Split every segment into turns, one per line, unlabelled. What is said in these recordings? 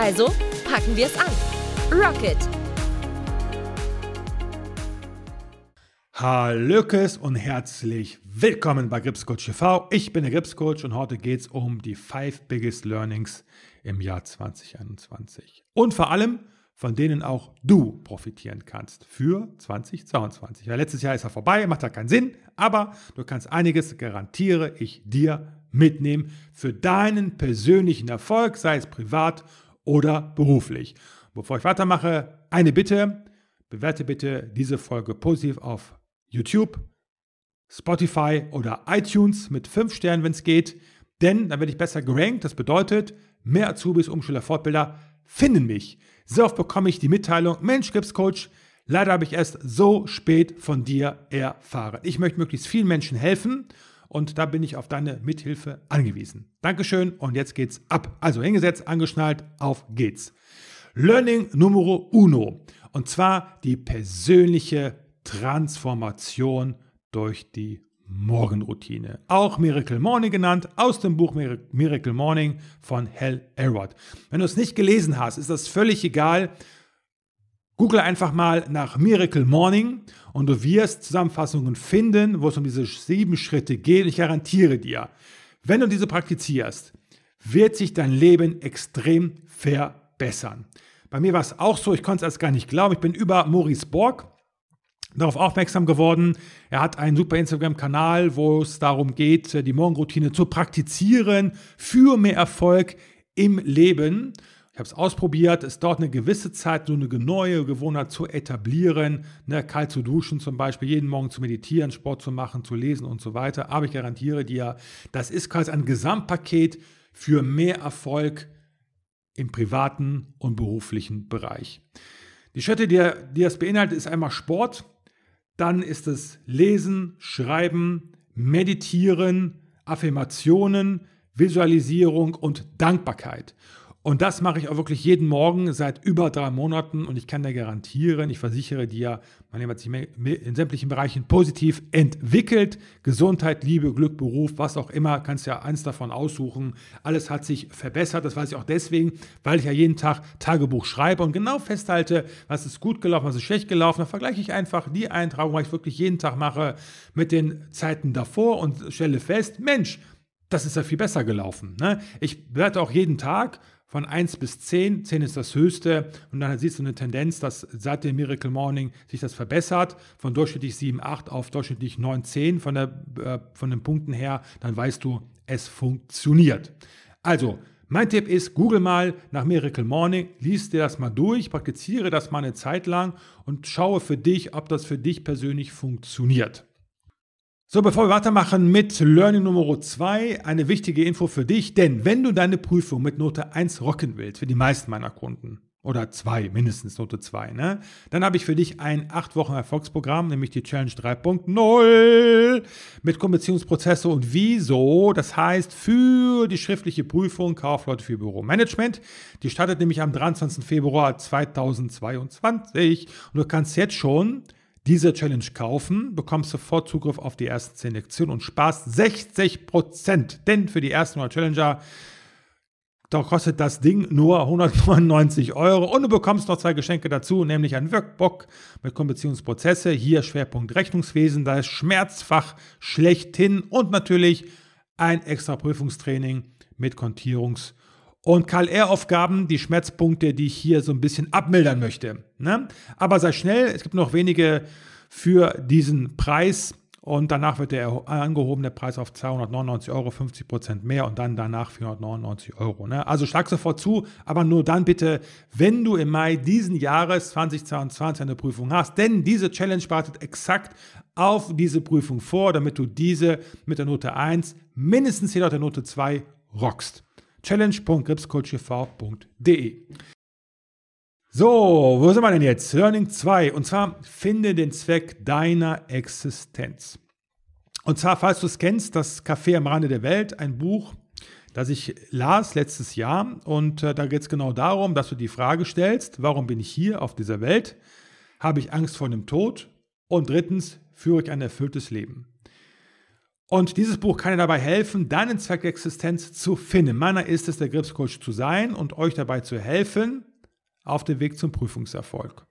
Also packen wir es an. Rocket!
Hallöckes und herzlich willkommen bei Gripscoach TV. Ich bin der Gripscoach und heute geht es um die 5 Biggest Learnings im Jahr 2021. Und vor allem, von denen auch du profitieren kannst für 2022. Ja, letztes Jahr ist er vorbei, macht ja keinen Sinn, aber du kannst einiges, garantiere ich dir, mitnehmen für deinen persönlichen Erfolg, sei es privat oder beruflich. Bevor ich weitermache, eine Bitte. Bewerte bitte diese Folge positiv auf YouTube, Spotify oder iTunes mit 5 Sternen, wenn es geht. Denn dann werde ich besser gerankt. Das bedeutet, mehr Azubis, Umschüler, Fortbilder finden mich. Sehr oft bekomme ich die Mitteilung, Mensch, Coach, leider habe ich erst so spät von dir erfahren. Ich möchte möglichst vielen Menschen helfen und da bin ich auf deine Mithilfe angewiesen. Dankeschön und jetzt geht's ab. Also hingesetzt, angeschnallt, auf geht's. Learning Numero Uno und zwar die persönliche Transformation durch die Morgenroutine. Auch Miracle Morning genannt, aus dem Buch Miracle Morning von Hal Elrod. Wenn du es nicht gelesen hast, ist das völlig egal. Google einfach mal nach Miracle Morning und du wirst Zusammenfassungen finden, wo es um diese sieben Schritte geht. Ich garantiere dir, wenn du diese praktizierst, wird sich dein Leben extrem verbessern. Bei mir war es auch so, ich konnte es erst gar nicht glauben. Ich bin über Maurice Borg darauf aufmerksam geworden. Er hat einen super Instagram-Kanal, wo es darum geht, die Morgenroutine zu praktizieren für mehr Erfolg im Leben. Ich habe es ausprobiert. Es dauert eine gewisse Zeit, so eine neue Gewohnheit zu etablieren. Ne, kalt zu duschen zum Beispiel, jeden Morgen zu meditieren, Sport zu machen, zu lesen und so weiter. Aber ich garantiere dir, das ist quasi ein Gesamtpaket für mehr Erfolg im privaten und beruflichen Bereich. Die Schritte, die, die das beinhaltet, ist einmal Sport, dann ist es Lesen, Schreiben, Meditieren, Affirmationen, Visualisierung und Dankbarkeit. Und das mache ich auch wirklich jeden Morgen seit über drei Monaten und ich kann dir garantieren, ich versichere dir, mein Leben hat sich in sämtlichen Bereichen positiv entwickelt. Gesundheit, Liebe, Glück, Beruf, was auch immer, kannst ja eins davon aussuchen. Alles hat sich verbessert, das weiß ich auch deswegen, weil ich ja jeden Tag Tagebuch schreibe und genau festhalte, was ist gut gelaufen, was ist schlecht gelaufen. Da vergleiche ich einfach die Eintragung, was ich wirklich jeden Tag mache, mit den Zeiten davor und stelle fest, Mensch, das ist ja viel besser gelaufen. Ne? Ich werde auch jeden Tag von 1 bis 10. 10 ist das höchste. Und dann siehst du eine Tendenz, dass seit dem Miracle Morning sich das verbessert. Von durchschnittlich 7, 8 auf durchschnittlich 9, 10 von, der, äh, von den Punkten her. Dann weißt du, es funktioniert. Also, mein Tipp ist, google mal nach Miracle Morning, liest dir das mal durch, praktiziere das mal eine Zeit lang und schaue für dich, ob das für dich persönlich funktioniert. So, bevor wir weitermachen mit Learning Nummer 2, eine wichtige Info für dich, denn wenn du deine Prüfung mit Note 1 rocken willst, für die meisten meiner Kunden, oder 2, mindestens Note 2, ne? Dann habe ich für dich ein 8 Wochen Erfolgsprogramm, nämlich die Challenge 3.0 mit Konversionsprozesse und Wieso. Das heißt, für die schriftliche Prüfung Kaufleute für Büromanagement. Die startet nämlich am 23. Februar 2022 und du kannst jetzt schon diese Challenge kaufen, bekommst sofort Zugriff auf die ersten 10 Lektionen und sparst 60%. Denn für die ersten 100 Challenger, da kostet das Ding nur 199 Euro und du bekommst noch zwei Geschenke dazu, nämlich ein Workbook mit Konversionsprozesse, hier Schwerpunkt Rechnungswesen, da ist Schmerzfach schlechthin und natürlich ein extra Prüfungstraining mit Kontierungs- und KLR-Aufgaben, die Schmerzpunkte, die ich hier so ein bisschen abmildern möchte. Ne? Aber sei schnell, es gibt noch wenige für diesen Preis und danach wird der angehobene Preis auf 299 Euro, 50 Prozent mehr und dann danach 499 Euro. Ne? Also schlag sofort zu, aber nur dann bitte, wenn du im Mai diesen Jahres 2022 eine Prüfung hast, denn diese Challenge wartet exakt auf diese Prüfung vor, damit du diese mit der Note 1 mindestens jedoch der Note 2 rockst challenge.gripscoachtv.de. So, wo sind wir denn jetzt? Learning 2. Und zwar finde den Zweck deiner Existenz. Und zwar, falls du es kennst, das Café am Rande der Welt, ein Buch, das ich las letztes Jahr. Und äh, da geht es genau darum, dass du die Frage stellst, warum bin ich hier auf dieser Welt? Habe ich Angst vor dem Tod? Und drittens, führe ich ein erfülltes Leben? Und dieses Buch kann dir dabei helfen, deinen Zweck der Existenz zu finden. Meiner ist es, der Gripscoach zu sein und euch dabei zu helfen, auf dem Weg zum Prüfungserfolg.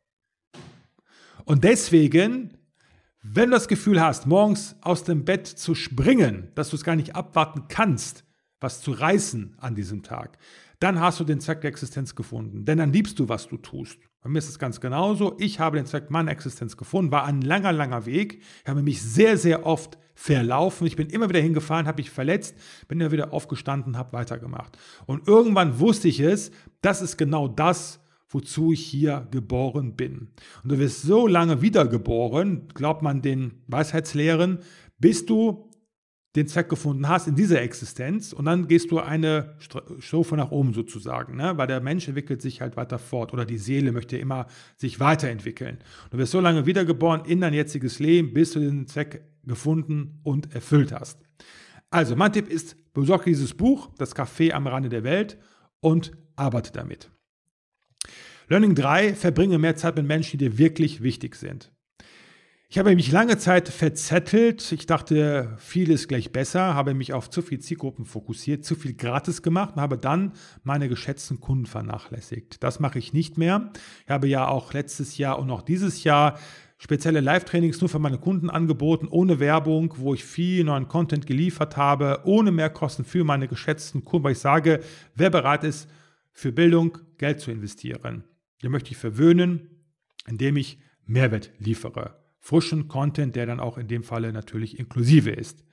Und deswegen, wenn du das Gefühl hast, morgens aus dem Bett zu springen, dass du es gar nicht abwarten kannst, was zu reißen an diesem Tag, dann hast du den Zweck der Existenz gefunden. Denn dann liebst du, was du tust. Bei mir ist es ganz genauso. Ich habe den Zweck meiner Existenz gefunden, war ein langer, langer Weg. Ich habe mich sehr, sehr oft verlaufen. Ich bin immer wieder hingefahren, habe mich verletzt, bin immer wieder aufgestanden, habe weitergemacht. Und irgendwann wusste ich es, das ist genau das, wozu ich hier geboren bin. Und du wirst so lange wiedergeboren, glaubt man den Weisheitslehren, bis du den Zweck gefunden hast in dieser Existenz und dann gehst du eine Stufe nach oben sozusagen, ne? weil der Mensch entwickelt sich halt weiter fort oder die Seele möchte immer sich weiterentwickeln. Du wirst so lange wiedergeboren in dein jetziges Leben, bis du den Zweck gefunden und erfüllt hast. Also mein Tipp ist, besorge dieses Buch, das Café am Rande der Welt und arbeite damit. Learning 3, verbringe mehr Zeit mit Menschen, die dir wirklich wichtig sind. Ich habe mich lange Zeit verzettelt. Ich dachte, viel ist gleich besser, habe mich auf zu viele Zielgruppen fokussiert, zu viel gratis gemacht und habe dann meine geschätzten Kunden vernachlässigt. Das mache ich nicht mehr. Ich habe ja auch letztes Jahr und auch dieses Jahr spezielle Live-Trainings nur für meine Kunden angeboten, ohne Werbung, wo ich viel neuen Content geliefert habe, ohne Mehrkosten für meine geschätzten Kunden, weil ich sage, wer bereit ist, für Bildung Geld zu investieren. Den möchte ich verwöhnen, indem ich Mehrwert liefere. Frischen Content, der dann auch in dem Falle natürlich inklusive ist.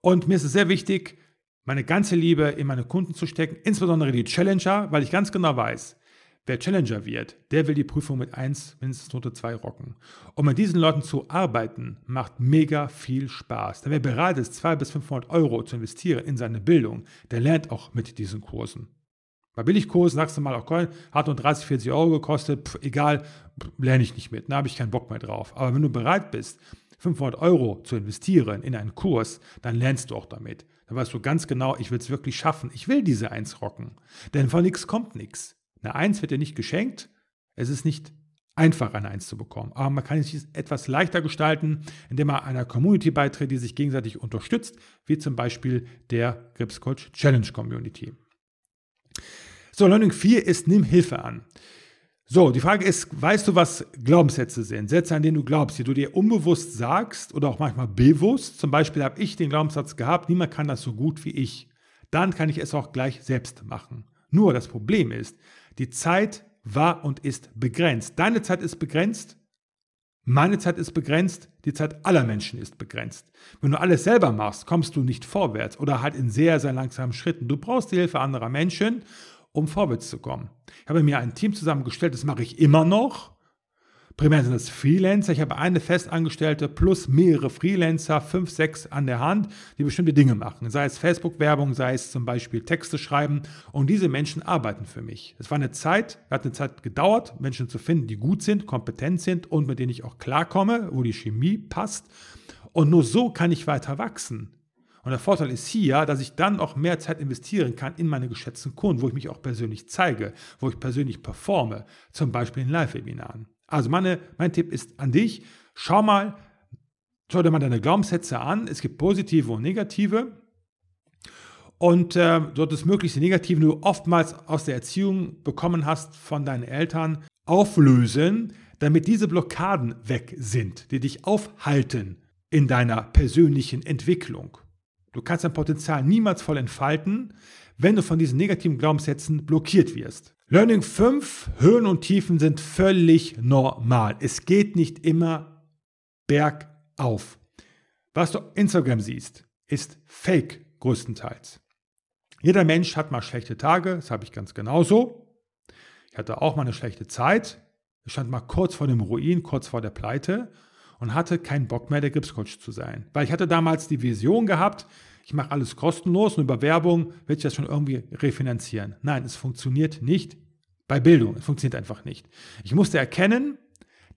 Und mir ist es sehr wichtig, meine ganze Liebe in meine Kunden zu stecken, insbesondere die Challenger, weil ich ganz genau weiß, wer Challenger wird, der will die Prüfung mit 1, mindestens Note 2 rocken. Und mit diesen Leuten zu arbeiten, macht mega viel Spaß. Denn wer bereit ist, 200 bis 500 Euro zu investieren in seine Bildung, der lernt auch mit diesen Kursen. Bei Billigkursen sagst du mal, okay, hat nur 30, 40 Euro gekostet, pff, egal, lerne ich nicht mit, da habe ich keinen Bock mehr drauf. Aber wenn du bereit bist, 500 Euro zu investieren in einen Kurs, dann lernst du auch damit. Dann weißt du ganz genau, ich will es wirklich schaffen. Ich will diese Eins rocken. Denn von nichts kommt nichts. Eine Eins wird dir nicht geschenkt. Es ist nicht einfach, eine Eins zu bekommen. Aber man kann es etwas leichter gestalten, indem man einer Community beitritt, die sich gegenseitig unterstützt, wie zum Beispiel der Gripscoach Challenge Community. So, Learning 4 ist, nimm Hilfe an. So, die Frage ist, weißt du, was Glaubenssätze sind? Sätze, an denen du glaubst, die du dir unbewusst sagst oder auch manchmal bewusst. Zum Beispiel habe ich den Glaubenssatz gehabt, niemand kann das so gut wie ich. Dann kann ich es auch gleich selbst machen. Nur das Problem ist, die Zeit war und ist begrenzt. Deine Zeit ist begrenzt, meine Zeit ist begrenzt, die Zeit aller Menschen ist begrenzt. Wenn du alles selber machst, kommst du nicht vorwärts oder halt in sehr, sehr langsamen Schritten. Du brauchst die Hilfe anderer Menschen um vorwärts zu kommen. Ich habe mir ein Team zusammengestellt, das mache ich immer noch. Primär sind das Freelancer. Ich habe eine Festangestellte plus mehrere Freelancer, fünf, sechs an der Hand, die bestimmte Dinge machen. Sei es Facebook-Werbung, sei es zum Beispiel Texte schreiben. Und diese Menschen arbeiten für mich. Es war eine Zeit, hat eine Zeit gedauert, Menschen zu finden, die gut sind, kompetent sind und mit denen ich auch klarkomme, wo die Chemie passt. Und nur so kann ich weiter wachsen. Und der Vorteil ist hier, dass ich dann auch mehr Zeit investieren kann in meine geschätzten Kunden, wo ich mich auch persönlich zeige, wo ich persönlich performe, zum Beispiel in Live-Webinaren. Also meine, mein Tipp ist an dich, schau mal, schau dir mal deine Glaubenssätze an. Es gibt positive und negative. Und äh, dort ist möglichst die negativen, die du oftmals aus der Erziehung bekommen hast von deinen Eltern, auflösen, damit diese Blockaden weg sind, die dich aufhalten in deiner persönlichen Entwicklung. Du kannst dein Potenzial niemals voll entfalten, wenn du von diesen negativen Glaubenssätzen blockiert wirst. Learning 5, Höhen und Tiefen sind völlig normal. Es geht nicht immer bergauf. Was du auf Instagram siehst, ist fake größtenteils. Jeder Mensch hat mal schlechte Tage, das habe ich ganz genauso. Ich hatte auch mal eine schlechte Zeit. Ich stand mal kurz vor dem Ruin, kurz vor der Pleite und hatte keinen Bock mehr, der Gripscoach zu sein. Weil ich hatte damals die Vision gehabt, ich mache alles kostenlos und über Werbung werde ich das schon irgendwie refinanzieren. Nein, es funktioniert nicht bei Bildung. Es funktioniert einfach nicht. Ich musste erkennen,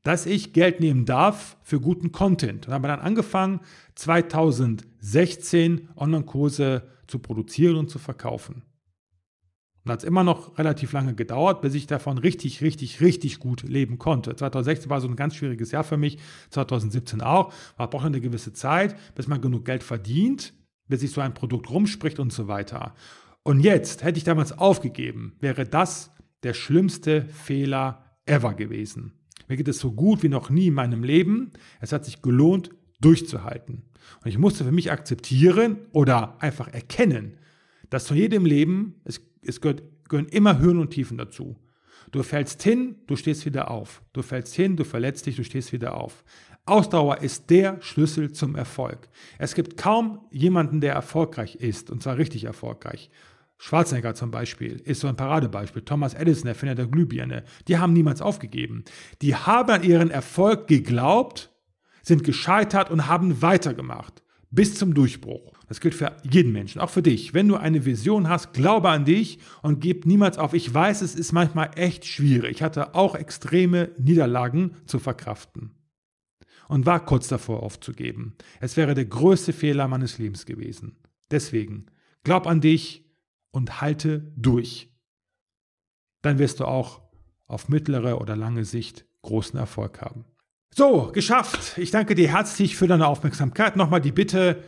dass ich Geld nehmen darf für guten Content. Und habe dann angefangen, 2016 Online-Kurse zu produzieren und zu verkaufen. Und hat es immer noch relativ lange gedauert, bis ich davon richtig, richtig, richtig gut leben konnte. 2016 war so ein ganz schwieriges Jahr für mich, 2017 auch. Man braucht eine gewisse Zeit, bis man genug Geld verdient, bis sich so ein Produkt rumspricht und so weiter. Und jetzt, hätte ich damals aufgegeben, wäre das der schlimmste Fehler ever gewesen. Mir geht es so gut wie noch nie in meinem Leben. Es hat sich gelohnt, durchzuhalten. Und ich musste für mich akzeptieren oder einfach erkennen, dass zu jedem Leben, es, es gehört, gehören immer Höhen und Tiefen dazu. Du fällst hin, du stehst wieder auf. Du fällst hin, du verletzt dich, du stehst wieder auf. Ausdauer ist der Schlüssel zum Erfolg. Es gibt kaum jemanden, der erfolgreich ist, und zwar richtig erfolgreich. Schwarzenegger zum Beispiel ist so ein Paradebeispiel. Thomas Edison, Erfinder der Glühbirne. Die haben niemals aufgegeben. Die haben an ihren Erfolg geglaubt, sind gescheitert und haben weitergemacht. Bis zum Durchbruch. Das gilt für jeden Menschen, auch für dich. Wenn du eine Vision hast, glaube an dich und gib niemals auf. Ich weiß, es ist manchmal echt schwierig. Ich hatte auch extreme Niederlagen zu verkraften und war kurz davor aufzugeben. Es wäre der größte Fehler meines Lebens gewesen. Deswegen, glaub an dich, und halte durch. Dann wirst du auch auf mittlere oder lange Sicht großen Erfolg haben. So, geschafft. Ich danke dir herzlich für deine Aufmerksamkeit. Nochmal die Bitte,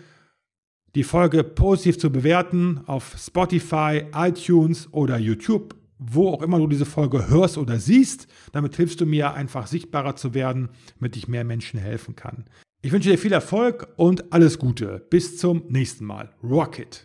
die Folge positiv zu bewerten auf Spotify, iTunes oder YouTube, wo auch immer du diese Folge hörst oder siehst. Damit hilfst du mir einfach sichtbarer zu werden, damit ich mehr Menschen helfen kann. Ich wünsche dir viel Erfolg und alles Gute. Bis zum nächsten Mal. Rocket!